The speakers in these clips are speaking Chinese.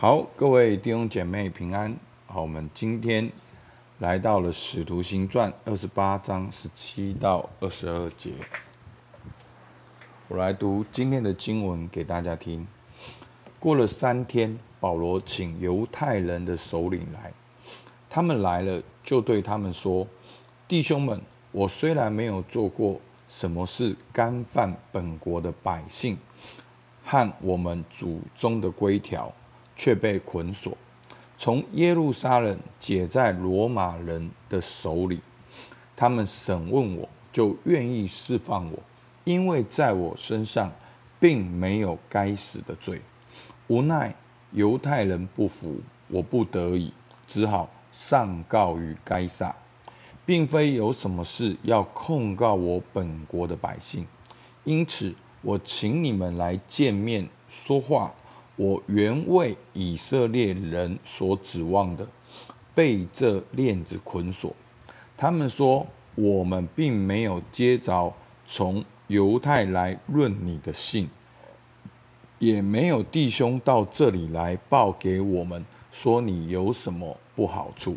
好，各位弟兄姐妹平安。好，我们今天来到了《使徒行传》二十八章十七到二十二节。我来读今天的经文给大家听。过了三天，保罗请犹太人的首领来，他们来了，就对他们说：“弟兄们，我虽然没有做过什么事干犯本国的百姓和我们祖宗的规条。”却被捆锁，从耶路撒冷解在罗马人的手里。他们审问我，就愿意释放我，因为在我身上并没有该死的罪。无奈犹太人不服，我不得已，只好上告于该撒，并非有什么事要控告我本国的百姓。因此，我请你们来见面说话。我原为以色列人所指望的，被这链子捆锁。他们说，我们并没有接着从犹太来论你的信，也没有弟兄到这里来报给我们说你有什么不好处。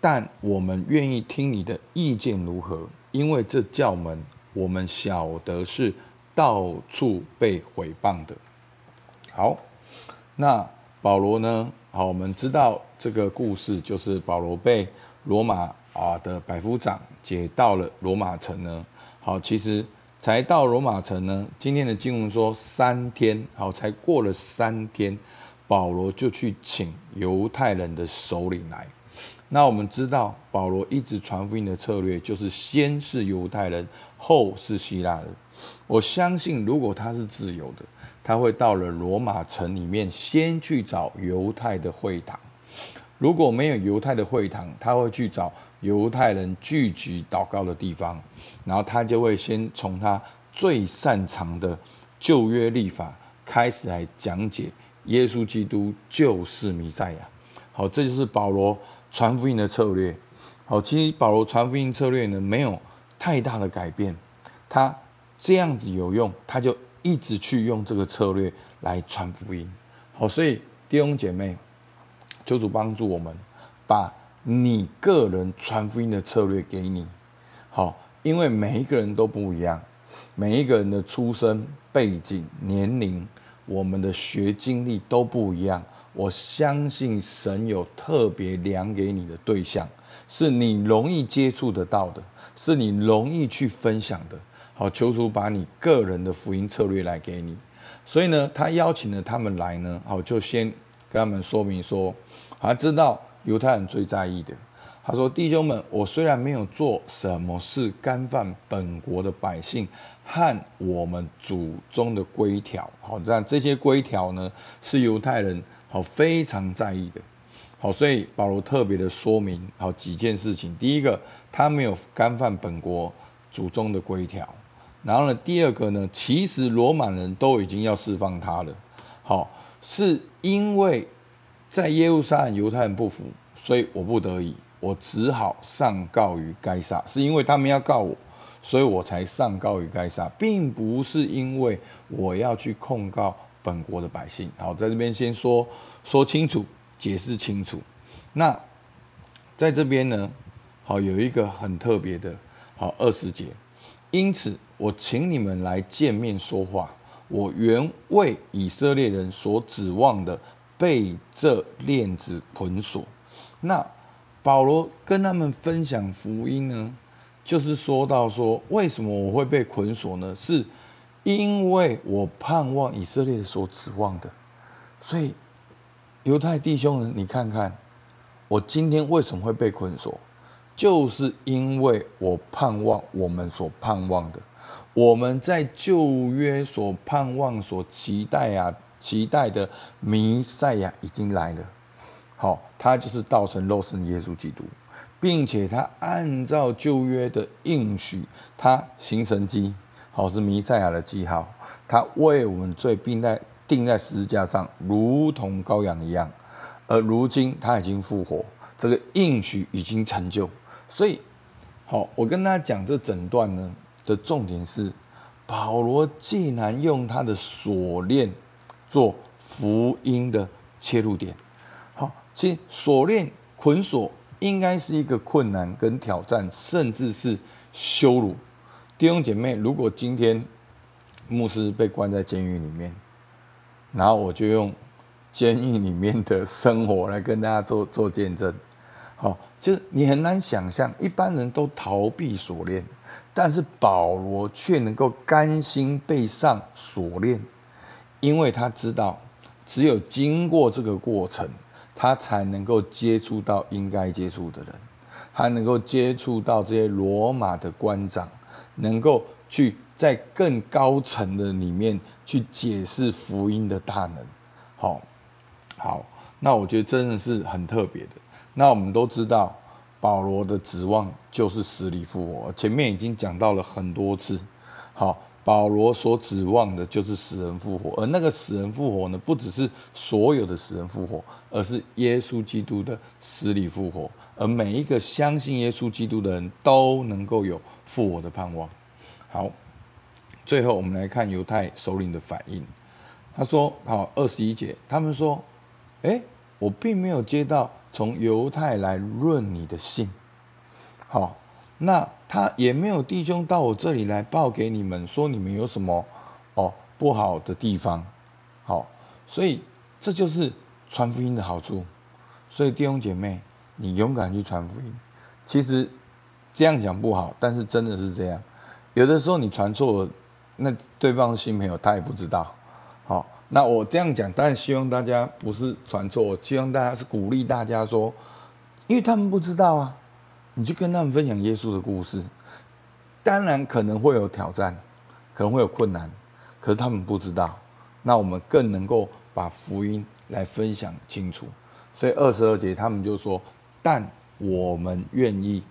但我们愿意听你的意见如何，因为这教门我们晓得是到处被毁谤的。好，那保罗呢？好，我们知道这个故事，就是保罗被罗马啊的百夫长解到了罗马城呢。好，其实才到罗马城呢。今天的经文说三天，好，才过了三天，保罗就去请犹太人的首领来。那我们知道，保罗一直传福音的策略就是先是犹太人，后是希腊人。我相信，如果他是自由的。他会到了罗马城里面，先去找犹太的会堂。如果没有犹太的会堂，他会去找犹太人聚集祷告的地方，然后他就会先从他最擅长的旧约立法开始来讲解耶稣基督就是弥赛亚。好，这就是保罗传福音的策略。好，其实保罗传福音策略呢，没有太大的改变，他这样子有用，他就。一直去用这个策略来传福音，好，所以弟兄姐妹，求主帮助我们，把你个人传福音的策略给你，好，因为每一个人都不一样，每一个人的出身背景、年龄、我们的学经历都不一样。我相信神有特别量给你的对象，是你容易接触得到的，是你容易去分享的。好，求主把你个人的福音策略来给你，所以呢，他邀请了他们来呢，好，就先跟他们说明说，他知道犹太人最在意的，他说：“弟兄们，我虽然没有做什么事干犯本国的百姓和我们祖宗的规条，好，这样这些规条呢，是犹太人好非常在意的，好，所以保罗特别的说明好几件事情，第一个，他没有干犯本国祖宗的规条。”然后呢，第二个呢，其实罗马人都已经要释放他了，好，是因为在耶路撒冷犹太人不服，所以我不得已，我只好上告于该撒，是因为他们要告我，所以我才上告于该撒，并不是因为我要去控告本国的百姓。好，在这边先说说清楚，解释清楚。那在这边呢，好，有一个很特别的，好，二十节，因此。我请你们来见面说话。我原为以色列人所指望的，被这链子捆锁。那保罗跟他们分享福音呢，就是说到说，为什么我会被捆锁呢？是因为我盼望以色列所指望的。所以犹太弟兄们，你看看，我今天为什么会被捆锁？就是因为我盼望我们所盼望的。我们在旧约所盼望、所期待啊，期待的弥赛亚已经来了。好，他就是道成肉身耶稣基督，并且他按照旧约的应许，他行神迹，好，是弥赛亚的记号。他为我们罪并在钉在十字架上，如同羔羊一样。而如今他已经复活，这个应许已经成就。所以，好，我跟大家讲这整段呢。的重点是，保罗竟然用他的锁链做福音的切入点。好，其实锁链捆锁应该是一个困难跟挑战，甚至是羞辱。弟兄姐妹，如果今天牧师被关在监狱里面，然后我就用监狱里面的生活来跟大家做做见证。好，就是你很难想象，一般人都逃避锁链，但是保罗却能够甘心背上锁链，因为他知道，只有经过这个过程，他才能够接触到应该接触的人，还能够接触到这些罗马的官长，能够去在更高层的里面去解释福音的大能。好，好，那我觉得真的是很特别的。那我们都知道，保罗的指望就是死里复活。前面已经讲到了很多次。好，保罗所指望的就是死人复活，而那个死人复活呢，不只是所有的死人复活，而是耶稣基督的死里复活，而每一个相信耶稣基督的人都能够有复活的盼望。好，最后我们来看犹太首领的反应。他说：“好，二十一节，他们说，诶，我并没有接到。”从犹太来论你的信，好，那他也没有弟兄到我这里来报给你们说你们有什么哦不好的地方，好，所以这就是传福音的好处。所以弟兄姐妹，你勇敢去传福音。其实这样讲不好，但是真的是这样。有的时候你传错了，那对方的新朋友他也不知道，那我这样讲，当然希望大家不是传错，我希望大家是鼓励大家说，因为他们不知道啊，你去跟他们分享耶稣的故事，当然可能会有挑战，可能会有困难，可是他们不知道，那我们更能够把福音来分享清楚。所以二十二节他们就说，但我们愿意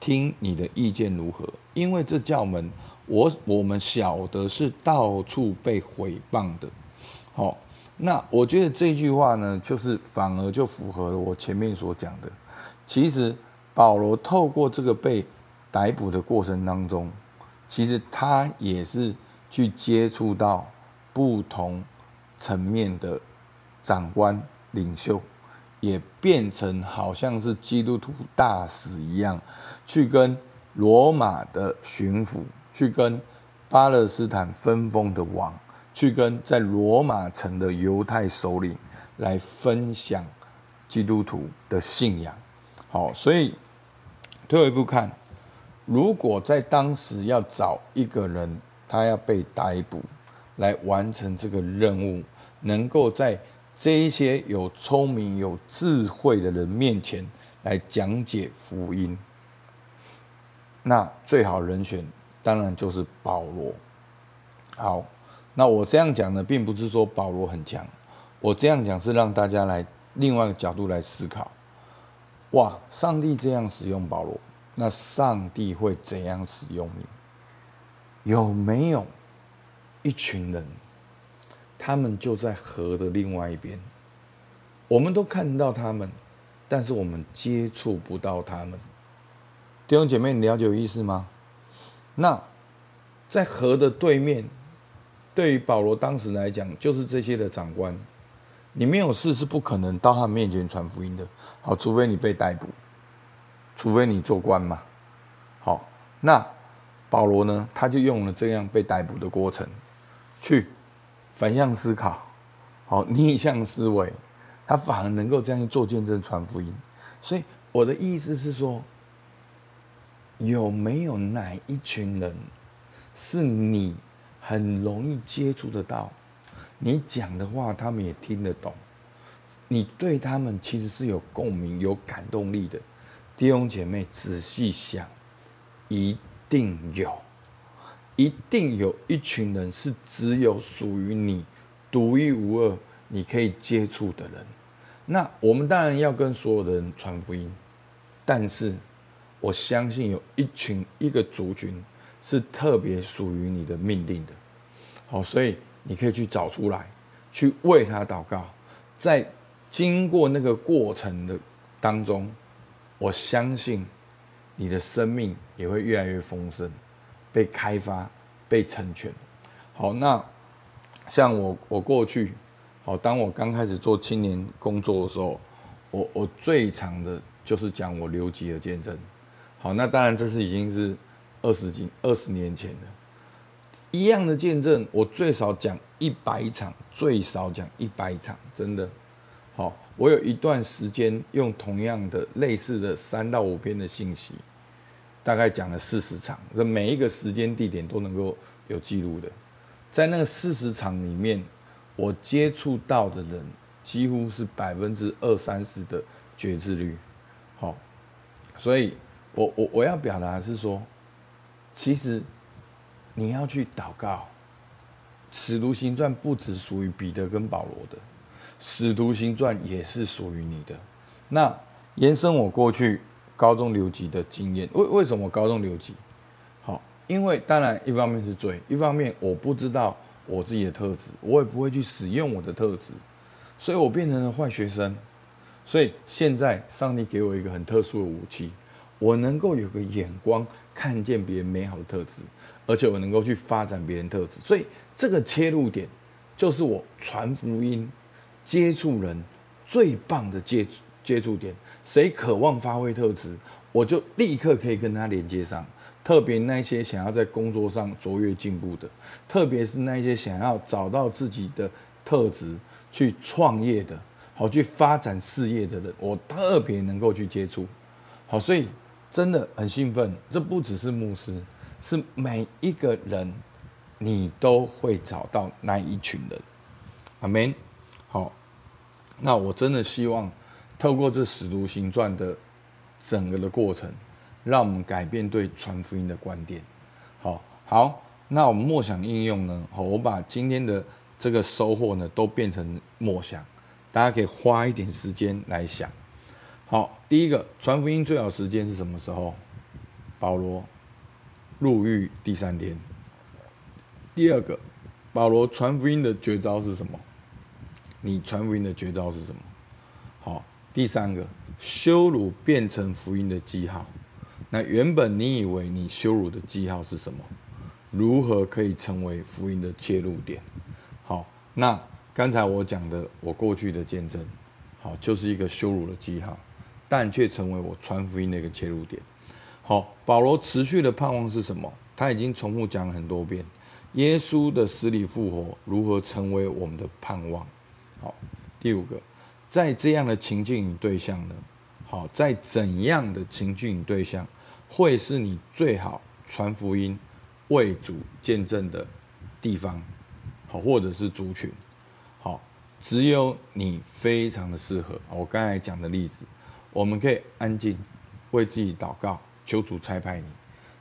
听你的意见如何，因为这教门我我们晓得是到处被毁谤的。好，那我觉得这句话呢，就是反而就符合了我前面所讲的。其实保罗透过这个被逮捕的过程当中，其实他也是去接触到不同层面的长官领袖，也变成好像是基督徒大使一样，去跟罗马的巡抚，去跟巴勒斯坦分封的王。去跟在罗马城的犹太首领来分享基督徒的信仰，好，所以退后一步看，如果在当时要找一个人，他要被逮捕来完成这个任务，能够在这一些有聪明有智慧的人面前来讲解福音，那最好人选当然就是保罗，好。那我这样讲呢，并不是说保罗很强，我这样讲是让大家来另外一个角度来思考。哇，上帝这样使用保罗，那上帝会怎样使用你？有没有一群人，他们就在河的另外一边，我们都看到他们，但是我们接触不到他们。弟兄姐妹，你了解有意思吗？那在河的对面。对于保罗当时来讲，就是这些的长官，你没有事是不可能到他面前传福音的。好，除非你被逮捕，除非你做官嘛。好，那保罗呢？他就用了这样被逮捕的过程，去反向思考，好，逆向思维，他反而能够这样做见证传福音。所以我的意思是说，有没有哪一群人是你？很容易接触得到，你讲的话他们也听得懂，你对他们其实是有共鸣、有感动力的。弟兄姐妹，仔细想，一定有，一定有一群人是只有属于你独一无二、你可以接触的人。那我们当然要跟所有的人传福音，但是我相信有一群、一个族群是特别属于你的命定的。好，所以你可以去找出来，去为他祷告，在经过那个过程的当中，我相信你的生命也会越来越丰盛，被开发，被成全。好，那像我，我过去，好，当我刚开始做青年工作的时候，我我最长的就是讲我留级的见证。好，那当然这是已经是二十几二十年前的，一样的见证，我最少讲一百场，最少讲一百场，真的。好，我有一段时间用同样的类似的三到五篇的信息，大概讲了四十场，这每一个时间地点都能够有记录的，在那个四十场里面，我接触到的人几乎是百分之二三十的觉知率。好，所以。我我我要表达是说，其实你要去祷告，《使徒行传》不只属于彼得跟保罗的，《使徒行传》也是属于你的。那延伸我过去高中留级的经验，为为什么高中留级？好，因为当然一方面是罪，一方面我不知道我自己的特质，我也不会去使用我的特质，所以我变成了坏学生。所以现在上帝给我一个很特殊的武器。我能够有个眼光，看见别人美好的特质，而且我能够去发展别人特质，所以这个切入点就是我传福音、接触人最棒的接接触点。谁渴望发挥特质，我就立刻可以跟他连接上。特别那些想要在工作上卓越进步的，特别是那些想要找到自己的特质去创业的，好去发展事业的人，我特别能够去接触。好，所以。真的很兴奋，这不只是牧师，是每一个人，你都会找到那一群人。阿门。好，那我真的希望透过这使徒行传的整个的过程，让我们改变对传福音的观点。好，好，那我们默想应用呢？好，我把今天的这个收获呢，都变成默想，大家可以花一点时间来想。好，第一个传福音最好时间是什么时候？保罗入狱第三天。第二个，保罗传福音的绝招是什么？你传福音的绝招是什么？好，第三个，羞辱变成福音的记号。那原本你以为你羞辱的记号是什么？如何可以成为福音的切入点？好，那刚才我讲的我过去的见证，好，就是一个羞辱的记号。但却成为我传福音的一个切入点。好，保罗持续的盼望是什么？他已经重复讲了很多遍，耶稣的死里复活如何成为我们的盼望。好，第五个，在这样的情境与对象呢？好，在怎样的情境与对象会是你最好传福音、为主见证的地方？好，或者是族群？好，只有你非常的适合。我刚才讲的例子。我们可以安静为自己祷告，求主差派你。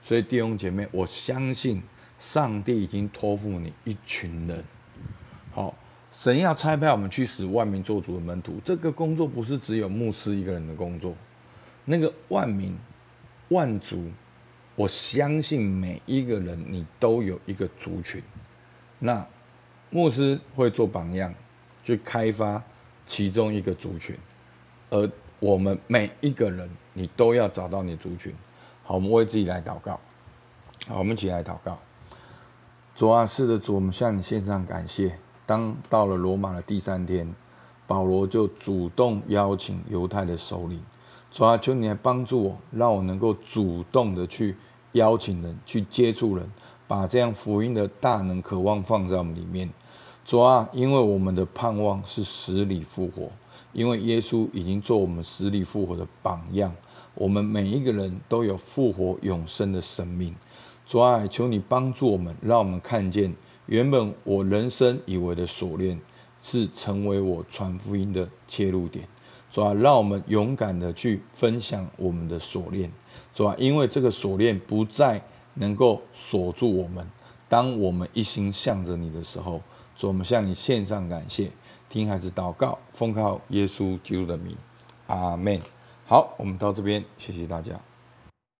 所以弟兄姐妹，我相信上帝已经托付你一群人。好，神要差派我们去使万民作主的门徒。这个工作不是只有牧师一个人的工作，那个万民万族，我相信每一个人你都有一个族群。那牧师会做榜样，去开发其中一个族群，而。我们每一个人，你都要找到你族群。好，我们为自己来祷告。好，我们一起来祷告。主啊，是的主，我们向你献上感谢。当到了罗马的第三天，保罗就主动邀请犹太的首领。主啊，求你来帮助我，让我能够主动的去邀请人，去接触人，把这样福音的大能渴望放在我们里面。主啊，因为我们的盼望是死里复活。因为耶稣已经做我们死里复活的榜样，我们每一个人都有复活永生的生命。主啊，求你帮助我们，让我们看见原本我人生以为的锁链，是成为我传福音的切入点。主啊，让我们勇敢的去分享我们的锁链。主啊，因为这个锁链不再能够锁住我们。当我们一心向着你的时候，主，我们向你献上感谢。听孩子祷告，奉靠耶稣基督的名，阿门。好，我们到这边，谢谢大家。